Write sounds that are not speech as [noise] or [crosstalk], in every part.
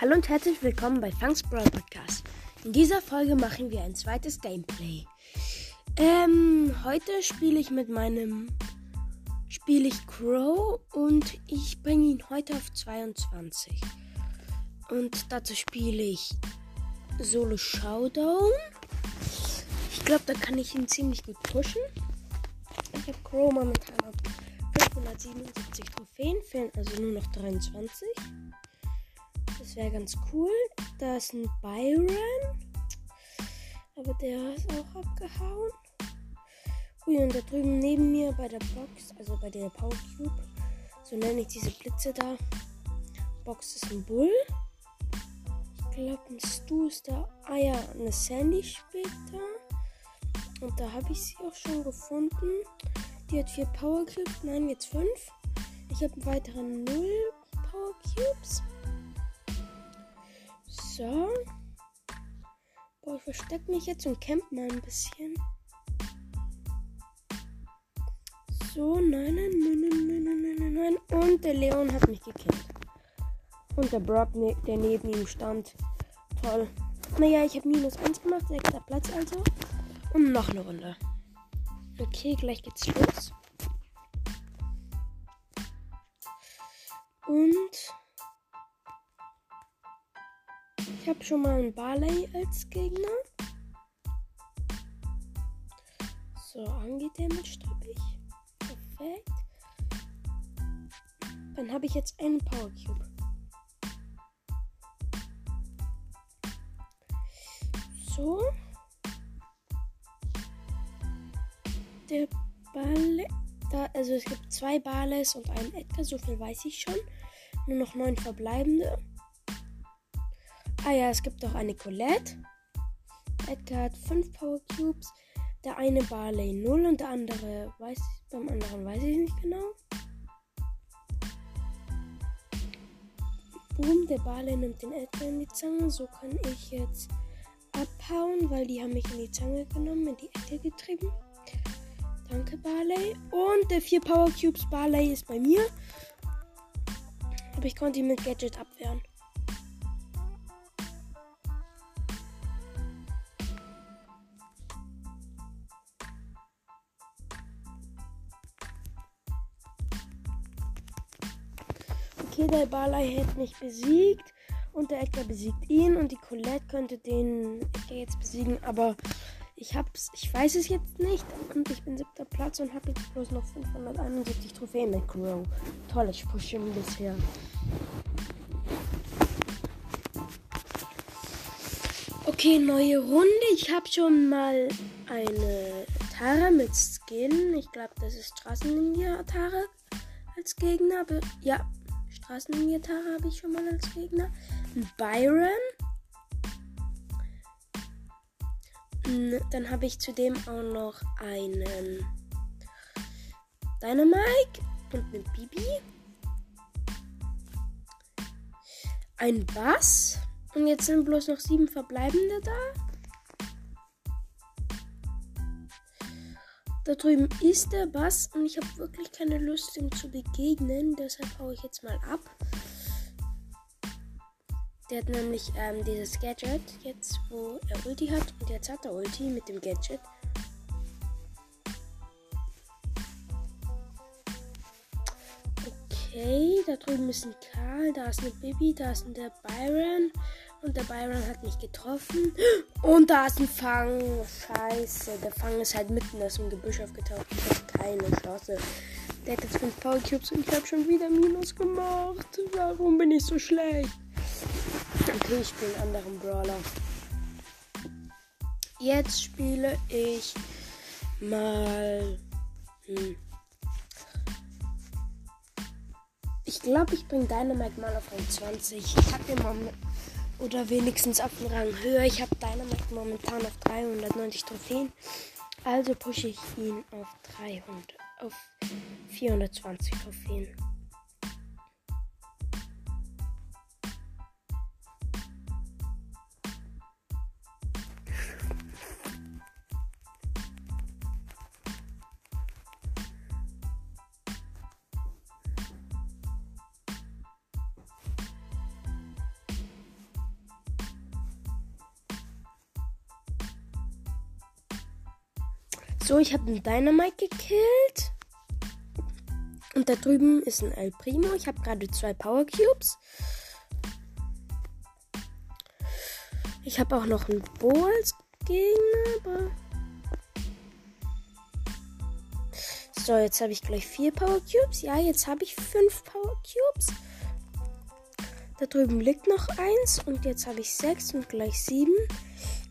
Hallo und herzlich willkommen bei Funks Brawl Podcast. In dieser Folge machen wir ein zweites Gameplay. Ähm, heute spiele ich mit meinem spiele ich Crow und ich bringe ihn heute auf 22. Und dazu spiele ich Solo Showdown. Ich glaube, da kann ich ihn ziemlich gut pushen. Ich habe Crow momentan auf 577 Trophäen, fehlen also nur noch 23. Das wäre ganz cool. Da ist ein Byron. Aber der ist auch abgehauen. Ui, und da drüben neben mir bei der Box, also bei der Power Cube, so nenne ich diese Blitze da. Box ist ein Bull. Ich glaube, ein Stu ist da. Ah ja, eine Sandy später. Und da habe ich sie auch schon gefunden. Die hat vier Power Cubes. Nein, jetzt fünf. Ich habe weitere null Power Cubes. So. Boah, ich verstecke mich jetzt und camp mal ein bisschen. So, nein, nein, nein, nein, nein, nein, nein, nein. Und der Leon hat mich gekillt. Und der Brock, ne, der neben ihm stand. Toll. Naja, ich habe minus 1 gemacht, sechster Platz also. Und noch eine Runde. Okay, gleich geht's los. Und habe schon mal einen Barley als Gegner. So, der mit Stappig. Perfekt. Dann habe ich jetzt einen Power Cube. So. Der Barley. Da, also es gibt zwei Barleys und einen Edgar, so viel weiß ich schon. Nur noch neun verbleibende. Ah ja, es gibt auch eine Colette. Edgar hat 5 Power Cubes. Der eine Barley 0 und der andere weiß beim anderen weiß ich nicht genau. Boom, der Barley nimmt den Edgar in die Zange. So kann ich jetzt abhauen, weil die haben mich in die Zange genommen, in die Ecke getrieben. Danke, Barley. Und der 4 Power Cubes Barley ist bei mir. Aber ich konnte ihn mit Gadget abwehren. Der Barley hat mich besiegt und der Edgar besiegt ihn und die Colette könnte den Edgar jetzt besiegen, aber ich hab's, ich weiß es jetzt nicht und ich bin siebter Platz und habe jetzt bloß noch 571 Trophäen mit Crow. Toll, ich pushe ihn bisher. Okay, neue Runde. Ich habe schon mal eine Tara mit Skin. Ich glaube, das ist Straßenlinie Tara als Gegner. Ja, Straßenlinie-Tara habe ich schon mal als Gegner. Byron. Dann habe ich zudem auch noch einen Dynamike und eine Bibi. Ein Bass. Und jetzt sind bloß noch sieben verbleibende da. Da drüben ist der Bass und ich habe wirklich keine Lust, ihm zu begegnen. Deshalb haue ich jetzt mal ab. Der hat nämlich ähm, dieses Gadget jetzt, wo er Ulti hat. Und jetzt hat er Ulti mit dem Gadget. Okay, da drüben ist ein Karl, da ist eine Bibi, da ist ein der Byron. Und der Byron hat mich getroffen. Und da ist ein Fang. Scheiße. Der Fang ist halt mitten aus dem Gebüsch aufgetaucht. Ich habe keine Chance. Der hat jetzt 5 Power Cubes und ich habe schon wieder Minus gemacht. Warum bin ich so schlecht? Okay, ich spiele einen anderen Brawler. Jetzt spiele ich mal. Hm. Ich glaube, ich bringe Dynamite mal auf Rang 20. Ich habe den mal oder wenigstens auf den Rang höher. Ich habe Dynamite momentan auf 390 Trophäen. Also pushe ich ihn auf 300, auf 420 Trophäen. So, ich habe einen Dynamite gekillt. Und da drüben ist ein El Primo. Ich habe gerade zwei Power Cubes. Ich habe auch noch einen Bo als Gegner, aber. So, jetzt habe ich gleich vier Power Cubes. Ja, jetzt habe ich fünf Power Cubes. Da drüben liegt noch eins und jetzt habe ich sechs und gleich sieben.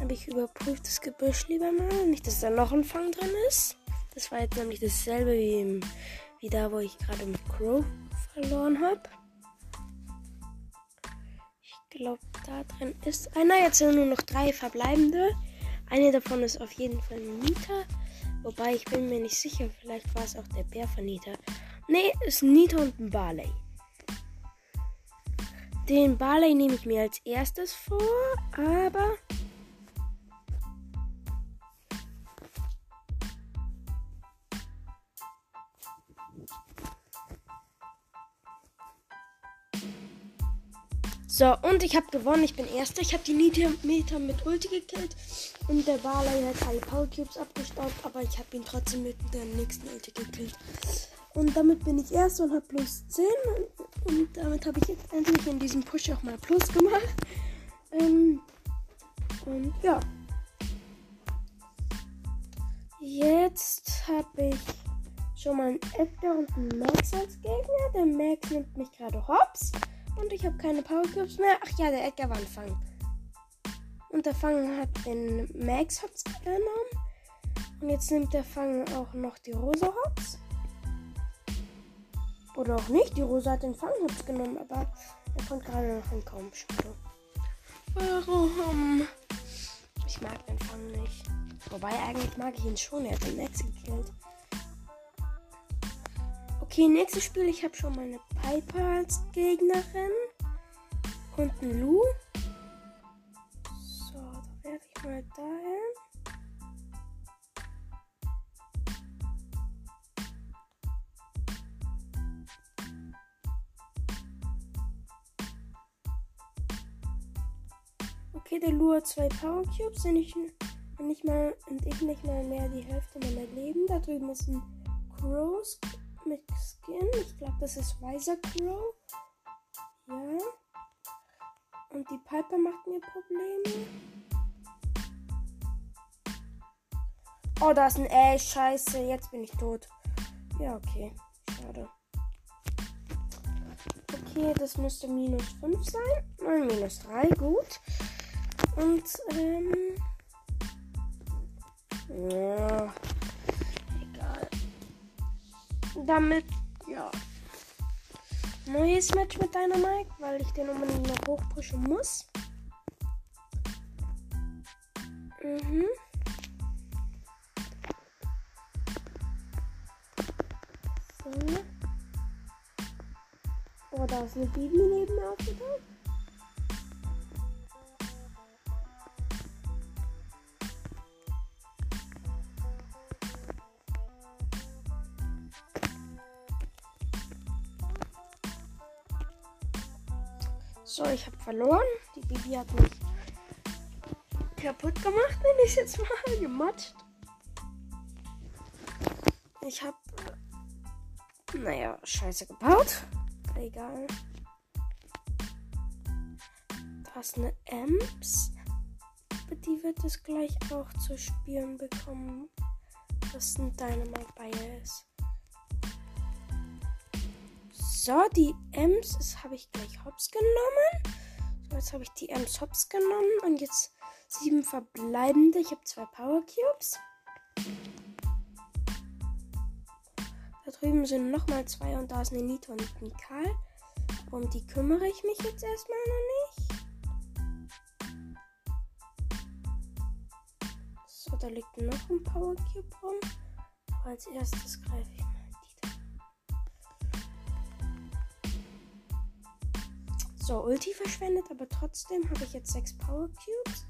Habe ich überprüft das Gebüsch lieber mal. Nicht, dass da noch ein Fang drin ist. Das war jetzt nämlich dasselbe wie, im, wie da, wo ich gerade mit Crow verloren habe. Ich glaube, da drin ist einer. Jetzt sind nur noch drei verbleibende. Eine davon ist auf jeden Fall Nita. Wobei ich bin mir nicht sicher. Vielleicht war es auch der Bär von Nita. Nee, ist Nita und ein Barley. Den Barley nehme ich mir als erstes vor, aber. So, und ich habe gewonnen. Ich bin Erster. Ich habe die Meter mit Ulti gekillt. Und der Barley hat alle Power Cubes abgestaubt. Aber ich habe ihn trotzdem mit der nächsten Ulti gekillt. Und damit bin ich Erster und habe plus 10. Und damit habe ich jetzt endlich in diesem Push auch mal Plus gemacht. Ähm, und ja. Jetzt habe ich schon mal einen Edgar und einen Max als Gegner. Der Max nimmt mich gerade hops. Und ich habe keine Power Cubes mehr. Ach ja, der Edgar war ein Fang. Und der Fang hat den Max hops genommen. Und jetzt nimmt der Fang auch noch die Rosa hops. Oder auch nicht. Die Rosa hat den Fanghutz genommen, aber er konnte gerade noch entkommen. Schade. Warum? Ich mag den Fang nicht. Wobei, eigentlich mag ich ihn schon. Er hat den Max gekillt. Okay, nächstes Spiel. Ich habe schon meine Piper als Gegnerin. Und einen Lu. So, da werfe ich mal dahin. Okay, der Lu hat zwei Power Cubes und ich, und nicht mal und ich nicht mal mehr die Hälfte meiner Leben. Da drüben ist ein Crow mit Skin. Ich glaube, das ist Weiser Crow. Ja. Und die Piper macht mir Probleme. Oh, da ist ein Ey, scheiße. Jetzt bin ich tot. Ja, okay. Schade. Okay, das müsste minus 5 sein. Nein, minus 3. Gut. Und, ähm. Ja. Damit, ja. Neues Match mit Dynamite, weil ich den unbedingt noch hochpushen muss. Mhm. So. Oh, da ist eine Bibi neben mir aufgetaucht. So, ich habe verloren. Die Bibi hat mich kaputt gemacht, nenne ich jetzt mal, [laughs] gematscht. Ich habe, naja, scheiße gebaut. Egal. Da ist eine Ems. Aber die wird es gleich auch zu spüren bekommen, dass ein Dynamite bei ist. So, die Ems habe ich gleich hops genommen. So, jetzt habe ich die Ems hops genommen. Und jetzt sieben verbleibende. Ich habe zwei Power Cubes. Da drüben sind nochmal zwei und da ist eine Nita und ein Karl. Um die kümmere ich mich jetzt erstmal noch nicht. So, da liegt noch ein Power Cube rum. Als erstes greife ich So, Ulti verschwendet, aber trotzdem habe ich jetzt sechs Power Cubes.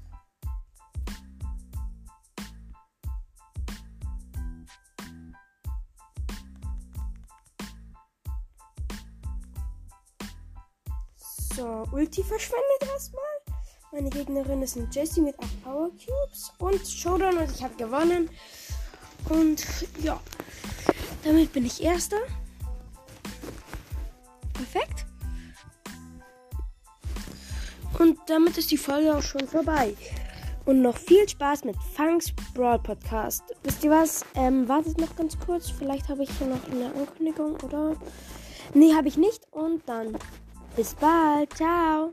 So, Ulti verschwendet erstmal. Meine Gegnerin ist ein Jessie mit 8 Power Cubes und Showdown und ich habe gewonnen. Und ja, damit bin ich Erster. Und damit ist die Folge auch schon vorbei. Und noch viel Spaß mit Funks Brawl Podcast. Wisst ihr was? Ähm, wartet noch ganz kurz. Vielleicht habe ich hier noch eine Ankündigung, oder? Nee, habe ich nicht. Und dann bis bald. Ciao.